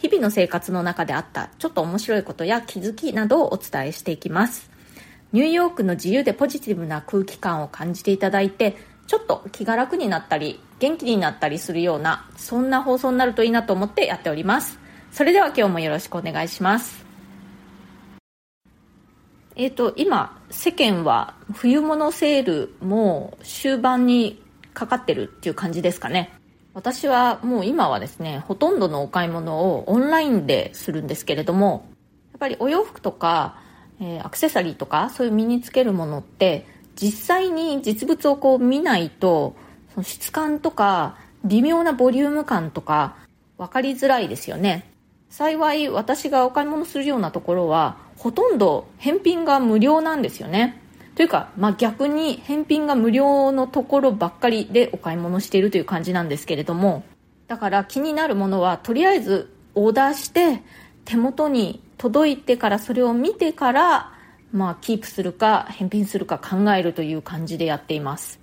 日々の生活の中であったちょっと面白いことや気づきなどをお伝えしていきます。ニューヨークの自由でポジティブな空気感を感じていただいて、ちょっと気が楽になったり、元気になったりするような、そんな放送になるといいなと思ってやっております。それでは今日もよろしくお願いします。えっ、ー、と、今、世間は冬物セールも終盤にかかってるっていう感じですかね。私はもう今はですね、ほとんどのお買い物をオンラインでするんですけれども、やっぱりお洋服とか、えー、アクセサリーとか、そういう身につけるものって、実際に実物をこう見ないと、その質感とか、微妙なボリューム感とか、分かりづらいですよね。幸い私がお買い物するようなところは、ほとんど返品が無料なんですよね。というか、まあ、逆に返品が無料のところばっかりでお買い物しているという感じなんですけれども、だから気になるものはとりあえずオーダーして手元に届いてからそれを見てから、まあ、キープするか返品するか考えるという感じでやっています。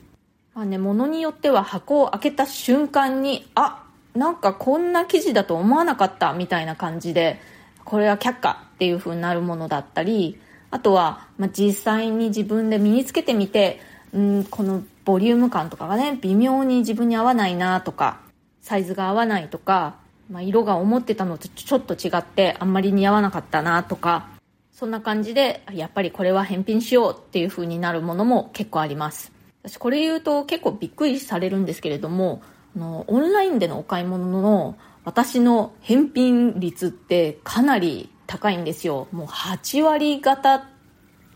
まあね、物によっては箱を開けた瞬間に、あ、なんかこんな生地だと思わなかったみたいな感じで、これは却下っていう風になるものだったりあとは、まあ、実際に自分で身につけてみてうんこのボリューム感とかがね微妙に自分に合わないなとかサイズが合わないとか、まあ、色が思ってたのとちょっと違ってあんまり似合わなかったなとかそんな感じでやっぱりこれは返品しようっていう風になるものも結構あります。私これ言うと結構びっくりされるんですけれどものオンラインでのお買い物の私の返品率ってかなり高いんですよ。もう8割方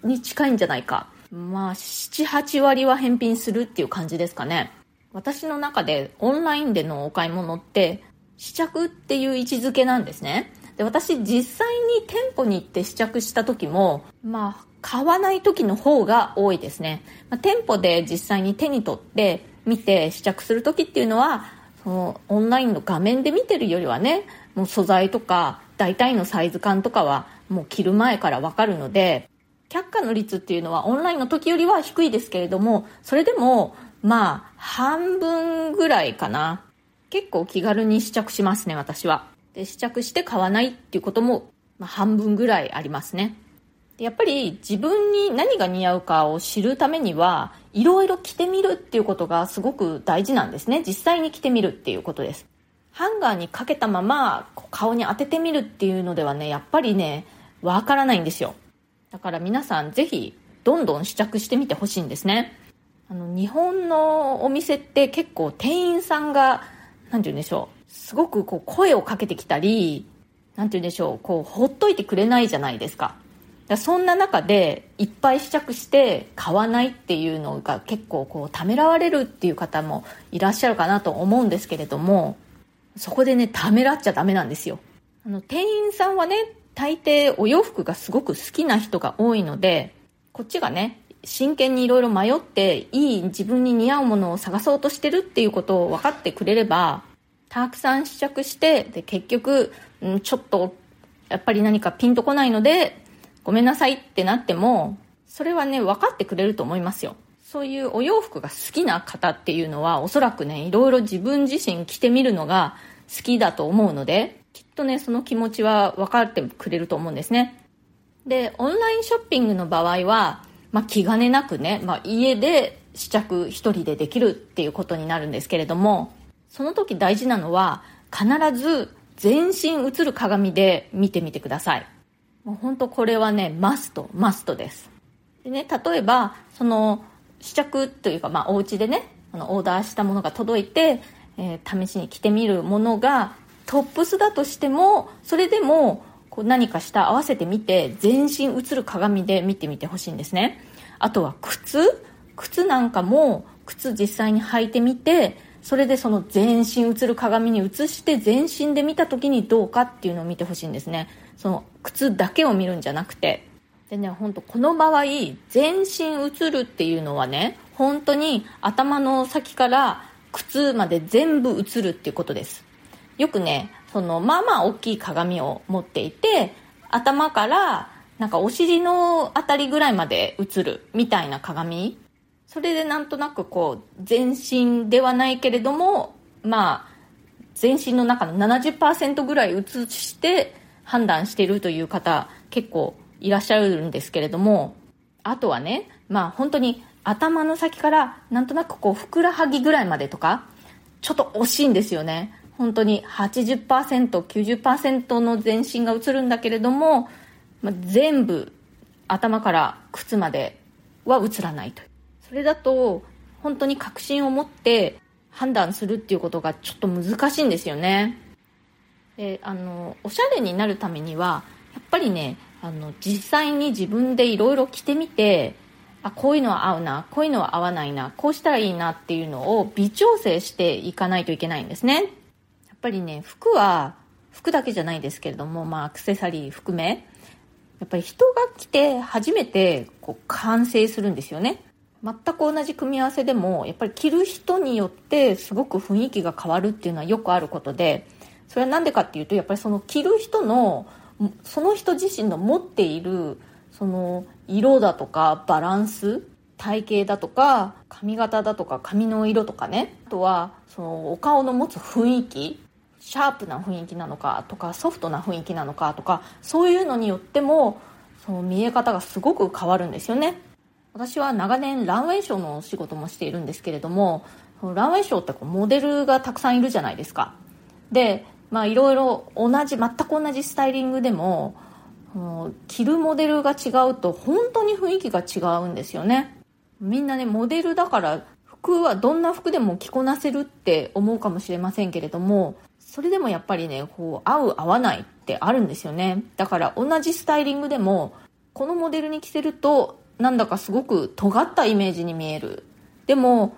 に近いんじゃないか。まあ、7、8割は返品するっていう感じですかね。私の中でオンラインでのお買い物って試着っていう位置づけなんですね。で、私実際に店舗に行って試着した時も、まあ、買わない時の方が多いですね。まあ、店舗で実際に手に取って見て試着する時っていうのは、そのオンラインの画面で見てるよりはね、もう素材とか大体のサイズ感とかはもう着る前からわかるので、却下の率っていうのはオンラインの時よりは低いですけれども、それでも、まあ、半分ぐらいかな。結構気軽に試着しますね、私は。で、試着して買わないっていうことも、ま、半分ぐらいありますね。やっぱり自分に何が似合うかを知るためには、いろいろ着てみるっていうことがすごく大事なんですね。実際に着てみるっていうことです。ハンガーにかけたまま顔に当ててみるっていうのではね、やっぱりね、わからないんですよ。だから皆さんぜひ、どんどん試着してみてほしいんですね。あの、日本のお店って結構店員さんが、なんて言うんでしょう、すごくこう声をかけてきたり、なんて言うんでしょう、こう、ほっといてくれないじゃないですか。だそんな中で、いっぱい試着して買わないっていうのが結構こう、ためらわれるっていう方もいらっしゃるかなと思うんですけれども、そこでね、ためらっちゃダメなんですよ。あの、店員さんはね、大抵お洋服がすごく好きな人が多いので、こっちがね、真剣にいろいろ迷って、いい自分に似合うものを探そうとしてるっていうことを分かってくれれば、たくさん試着して、で、結局、んちょっと、やっぱり何かピンとこないので、ごめんなさいってなっても、それはね、分かってくれると思いますよ。そういうお洋服が好きな方っていうのはおそらくね、いろいろ自分自身着てみるのが好きだと思うので、きっとね、その気持ちは分かってくれると思うんですね。で、オンラインショッピングの場合は、まあ、気兼ねなくね、まあ、家で試着一人でできるっていうことになるんですけれども、その時大事なのは、必ず全身映る鏡で見てみてください。もう本当これはね、マスト、マストです。でね、例えば、その、試着というか、まあ、お家でね、あの、オーダーしたものが届いて、えー、試しに着てみるものが、トップスだとしても、それでも、こう何かした合わせてみて、全身映る鏡で見てみてほしいんですね。あとは靴？靴なんかも、靴実際に履いてみて、それでその全身映る鏡に映して全身で見た時にどうかっていうのを見てほしいんですね。その靴だけを見るんじゃなくて。でね本当この場合全身映るっていうのはね本当に頭の先から靴まで全部映るっていうことです。よくねそのまあまあ大きい鏡を持っていて頭からなんかお尻のあたりぐらいまで映るみたいな鏡それでなんとなくこう全身ではないけれどもまあ全身の中の70%ぐらい映して判断しているという方結構いらっしゃるんですけれどもあとはねまあ本当に頭の先からなんとなくこうふくらはぎぐらいまでとかちょっと惜しいんですよね。本当に 80%90% の全身が映るんだけれども、まあ、全部頭から靴までは映らないとそれだと本当に確信を持って判断するっていうことがちょっと難しいんですよね。であのおしゃれになるためにはやっぱりねあの実際に自分でいろいろ着てみてあこういうのは合うなこういうのは合わないなこうしたらいいなっていうのを微調整していかないといけないんですね。やっぱりね服は服だけじゃないですけれども、まあ、アクセサリー含めやっぱり人が着て初めてこう完成するんですよね。全く同じ組み合わせでもやっぱり着る人によってすごく雰囲気が変わるっていうのはよくあることでそれは何でかっていうとやっぱりその着る人のその人自身の持っているその色だとかバランス体型だとか髪型だとか髪の色とかねあとはそのお顔の持つ雰囲気シャープな雰囲気なのかとかソフトな雰囲気なのかとかそういうのによってもその見え方がすごく変わるんですよね。私は長年ランウェイショーの仕事もしているんですけれどもランウェイショーってこうモデルがたくさんいるじゃないですか。でまあいろいろ同じ全く同じスタイリングでも着るモデルが違うと本当に雰囲気が違うんですよね。みんなねモデルだから服はどんな服でも着こなせるって思うかもしれませんけれどもそれでもやっぱりねこう合う合わないってあるんですよね。だから同じスタイリングでもこのモデルに着せるとなんだかすごく尖ったイメージに見える。でも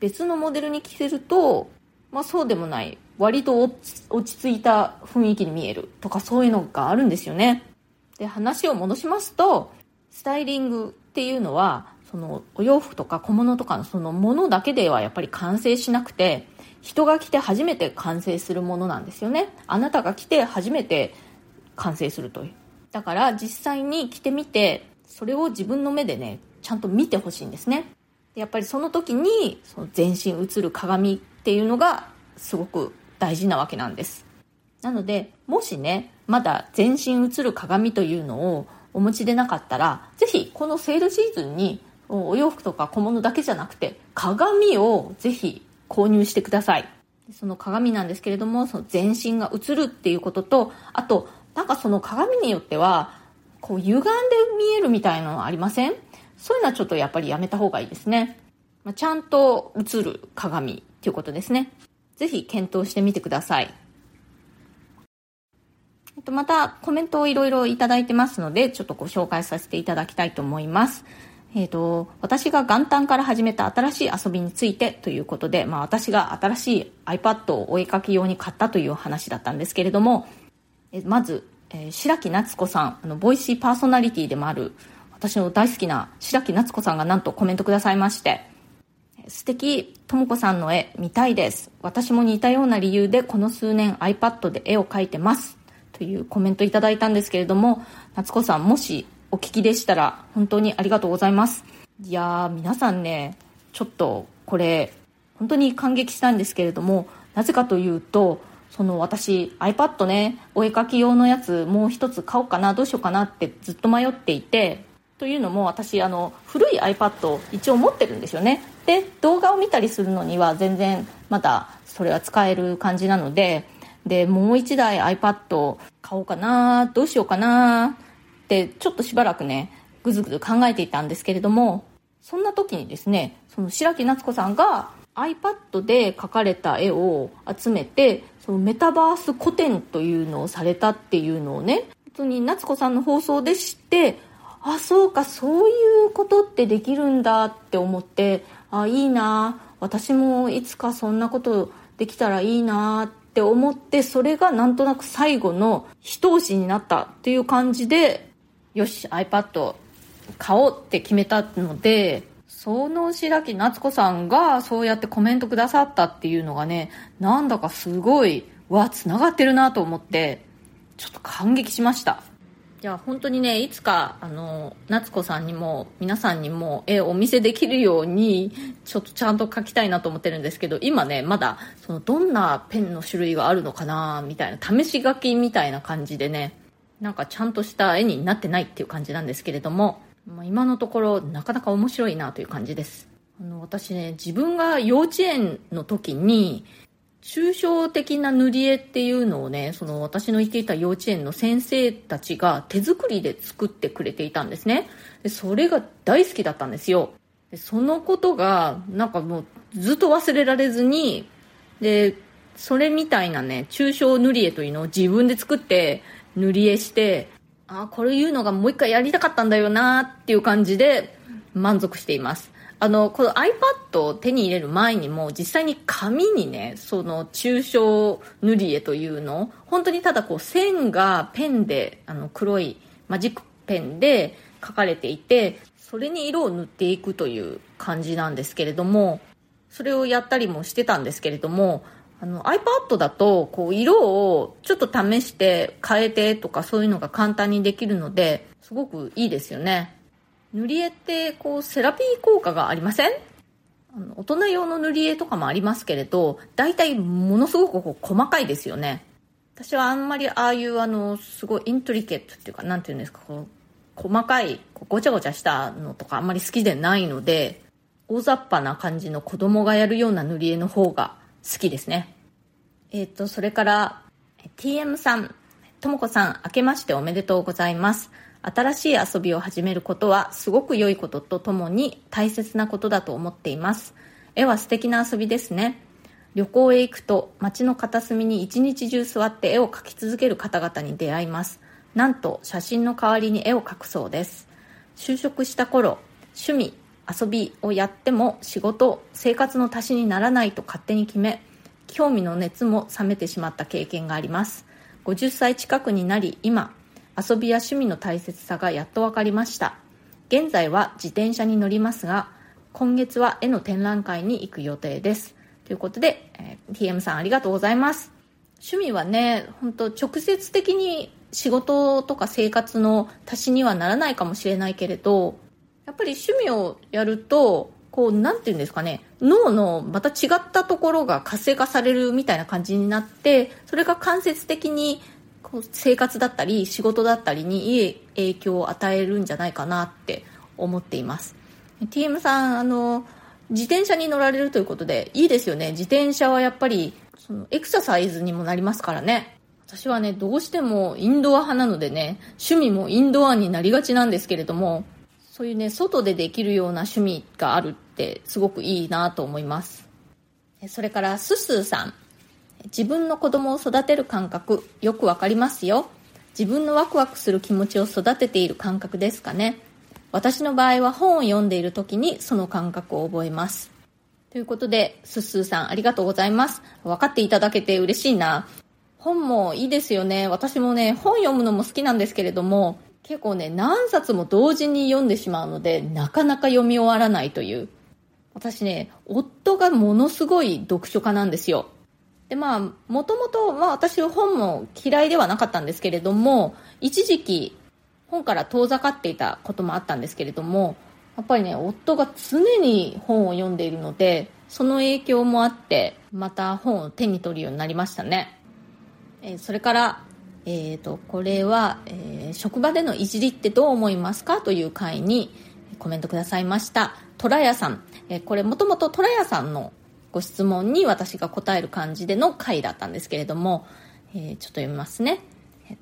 別のモデルに着せると、まあ、そうでもない。割と落ち着いた雰囲気に見える。とかそういうのがあるんですよね。で話を戻しますとスタイリングっていうのはそのお洋服とか小物とかのそのものだけではやっぱり完成しなくて人が着て初めて完成するものなんですよね。あなたが着て初めて完成するという。だから実際に着てみてそれを自分の目でねちゃんと見てほしいんですね。やっぱりその時にその全身映る鏡っていうのがすごく大事なわけなんです。なのでもしねまだ全身映る鏡というのをお持ちでなかったらぜひこのセールシーズンにお洋服とか小物だけじゃなくて鏡をぜひ購入してください。その鏡なんですけれどもその全身が映るっていうこととあとなんかその鏡によってはこう歪んで見えるみたいなのありません？そういうのはちょっとやっぱりやめた方がいいですね。まあ、ちゃんと映る鏡っていうことですね。ぜひ検討してみてください。えっと、またコメントをいろいろいただいてますので、ちょっとご紹介させていただきたいと思います。えっ、と、私が元旦から始めた新しい遊びについてということで、まあ私が新しい iPad をお絵かき用に買ったという話だったんですけれども、えまずえー、白木夏子さんあのボイシーパーソナリティでもある私の大好きな白木夏子さんがなんとコメントくださいまして素敵とも子さんの絵見たいです。私も似たような理由でこの数年 iPad で絵を描いてます。というコメントいただいたんですけれども夏子さんもしお聞きでしたら本当にありがとうございます。いやー皆さんねちょっとこれ本当に感激したんですけれどもなぜかというとその私 iPad ねお絵かき用のやつもう一つ買おうかなどうしようかなってずっと迷っていてというのも私あの古い iPad を一応持ってるんですよね。で動画を見たりするのには全然まだそれは使える感じなのででもう一台 iPad 買おうかなどうしようかなってちょっとしばらくねぐずぐず考えていたんですけれどもそんな時にですねその白木夏子さんが iPad で描かれた絵を集めてそのメタバース古典というのをされたっていうのをね本当に夏子さんの放送で知ってあそうかそういうことってできるんだって思ってあいいな私もいつかそんなことできたらいいなって思ってそれがなんとなく最後の一押しになったっていう感じでよし iPad 買おうって決めたのでその白木夏子さんがそうやってコメントくださったっていうのがねなんだかすごいわつながってるなと思ってちょっと感激しました。じゃあ本当にねいつかあの夏子さんにも皆さんにも絵をお見せできるようにちょっとちゃんと描きたいなと思ってるんですけど今ねまだそのどんなペンの種類があるのかなみたいな試し書きみたいな感じでねなんかちゃんとした絵になってないっていう感じなんですけれども、まあ、今のところなかなか面白いなという感じです。あの私ね自分が幼稚園の時に抽象的な塗り絵っていうのをねその私の行っていた幼稚園の先生たちが手作りで作ってくれていたんですね。でそれが大好きだったんですよ。でそのことがなんかもうずっと忘れられずにでそれみたいなね抽象塗り絵というのを自分で作って塗り絵してあこれいうのがもう一回やりたかったんだよなっていう感じで満足しています。あの、この iPad を手に入れる前にも、実際に紙にね、その抽象塗り絵というの本当にただこう線がペンで、あの黒いマジックペンで書かれていて、それに色を塗っていくという感じなんですけれども、それをやったりもしてたんですけれども、あの iPad だとこう色をちょっと試して変えてとかそういうのが簡単にできるのですごくいいですよね。塗り絵ってこうセラピー効果がありません？あの大人用の塗り絵とかもありますけれど大体ものすごくこう細かいですよね私はあんまりああいうあのすごいイントリケットっていうか何て言うんですかこう細かいごちゃごちゃしたのとかあんまり好きでないので大雑把な感じの子供がやるような塗り絵の方が好きですね。えっ、ー、とそれから TM さんともこさん明けましておめでとうございます。新しい遊びを始めることはすごく良いこととともに大切なことだと思っています。絵は素敵な遊びですね。旅行へ行くと街の片隅に一日中座って絵を描き続ける方々に出会います。なんと写真の代わりに絵を描くそうです。就職した頃趣味遊びをやっても仕事生活の足しにならないと勝手に決め興味の熱も冷めてしまった経験があります。50歳近くになり今遊びや趣味の大切さがやっと分かりました。現在は自転車に乗りますが今月は絵の展覧会に行く予定です。ということで、えー、TM さんありがとうございます。趣味はね本当直接的に仕事とか生活の足しにはならないかもしれないけれどやっぱり趣味をやるとこうなんて言うんですかね脳のまた違ったところが活性化されるみたいな感じになってそれが間接的にこう生活だったり仕事だったりにいい影響を与えるんじゃないかなって思っています。TM さんあの自転車に乗られるということでいいですよね。自転車はやっぱりそのエクササイズにもなりますからね。私はねどうしてもインドア派なのでね趣味もインドアになりがちなんですけれどもそういうね外でできるような趣味があるってすごくいいなと思いますそれからススーさん自分の子供を育てる感覚よくわかりますよ自分のワクワクする気持ちを育てている感覚ですかね私の場合は本を読んでいる時にその感覚を覚えますということで、すすーさんありがとうございます。分かっていただけて嬉しいな。本もいいですよね。私もね、本読むのも好きなんですけれども、結構ね、何冊も同時に読んでしまうので、なかなか読み終わらないという。私ね、夫がものすごい読書家なんですよ。でまあもともと私は本も嫌いではなかったんですけれども一時期本から遠ざかっていたこともあったんですけれどもやっぱりね夫が常に本を読んでいるのでその影響もあってまた本を手に取るようになりましたね、えー、それからえーと、これは、えー、職場でのいじりってどう思いますかという回にコメントくださいましたトラヤさん、えー、これもともとトラヤさんのご質問に私が答える感じでの回だったんですけれども、えー、ちょっと読みますね。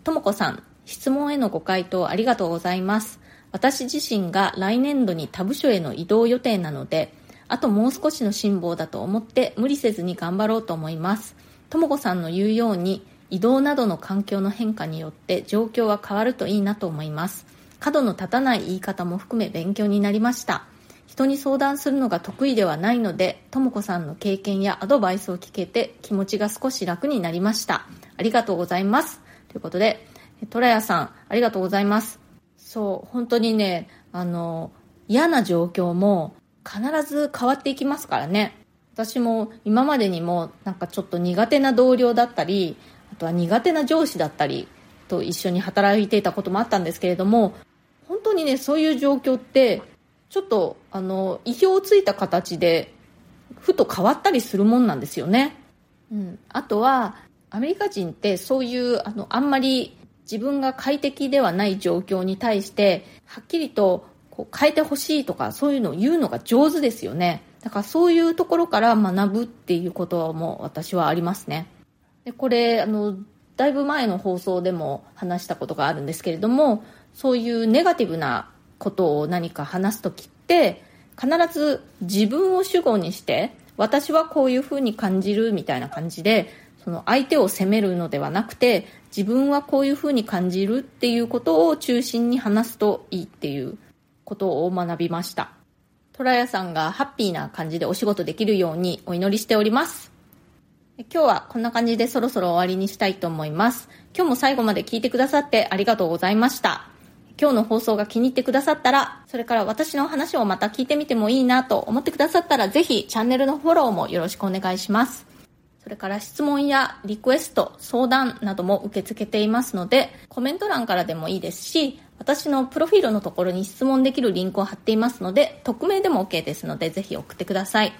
ともこさん、質問へのご回答ありがとうございます。私自身が来年度に他部署への移動予定なので、あともう少しの辛抱だと思って無理せずに頑張ろうと思います。ともこさんの言うように、移動などの環境の変化によって状況は変わるといいなと思います。角の立たない言い方も含め勉強になりました。人に相談するのが得意ではないので、ともこさんの経験やアドバイスを聞けて気持ちが少し楽になりました。ありがとうございます。ということで、トラヤさん、ありがとうございます。そう、本当にね、あの、嫌な状況も必ず変わっていきますからね。私も今までにもなんかちょっと苦手な同僚だったり、あとは苦手な上司だったりと一緒に働いていたこともあったんですけれども、本当にね、そういう状況って、ちょっと、あの、意表をついた形で、ふと変わったりするもんなんですよね。うん。あとは、アメリカ人ってそういう、あの、あんまり自分が快適ではない状況に対して、はっきりとこう変えてほしいとか、そういうのを言うのが上手ですよね。だからそういうところから学ぶっていうことも私はありますね。で、これ、あの、だいぶ前の放送でも話したことがあるんですけれども、そういうネガティブなことを何か話す時って、必ず自分を主語にして、私はこういうふうに感じるみたいな感じで、その相手を責めるのではなくて、自分はこういうふうに感じるっていうことを中心に話すといいっていうことを学びました。トラヤさんがハッピーな感じでお仕事できるようにお祈りしております。今日はこんな感じでそろそろ終わりにしたいと思います。今日も最後まで聞いてくださってありがとうございました。今日の放送が気に入ってくださったら、それから私の話をまた聞いてみてもいいなと思ってくださったら、ぜひチャンネルのフォローもよろしくお願いします。それから質問やリクエスト、相談なども受け付けていますので、コメント欄からでもいいですし、私のプロフィールのところに質問できるリンクを貼っていますので、匿名でも OK ですので、ぜひ送ってください。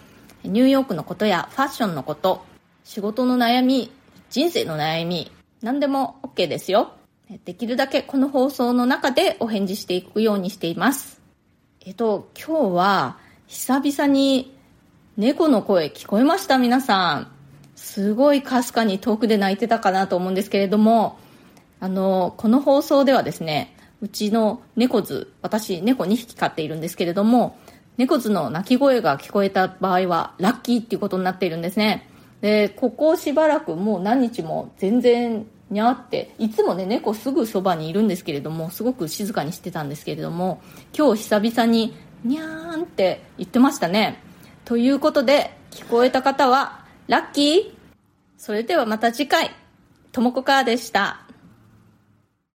ニューヨークのことやファッションのこと、仕事の悩み、人生の悩み、何でも OK ですよ。できるだけこの放送の中でお返事していくようにしています。えっと、今日は久々に猫の声聞こえました皆さん。すごいかすかに遠くで泣いてたかなと思うんですけれども、あの、この放送ではですね、うちの猫図、私猫2匹飼っているんですけれども、猫図の鳴き声が聞こえた場合はラッキーっていうことになっているんですね。で、ここしばらくもう何日も全然にゃっていつもね猫すぐそばにいるんですけれどもすごく静かにしてたんですけれども今日久々ににゃーんって言ってましたね。ということで聞こえた方はラッキー。それではまた次回。ともこかーでした。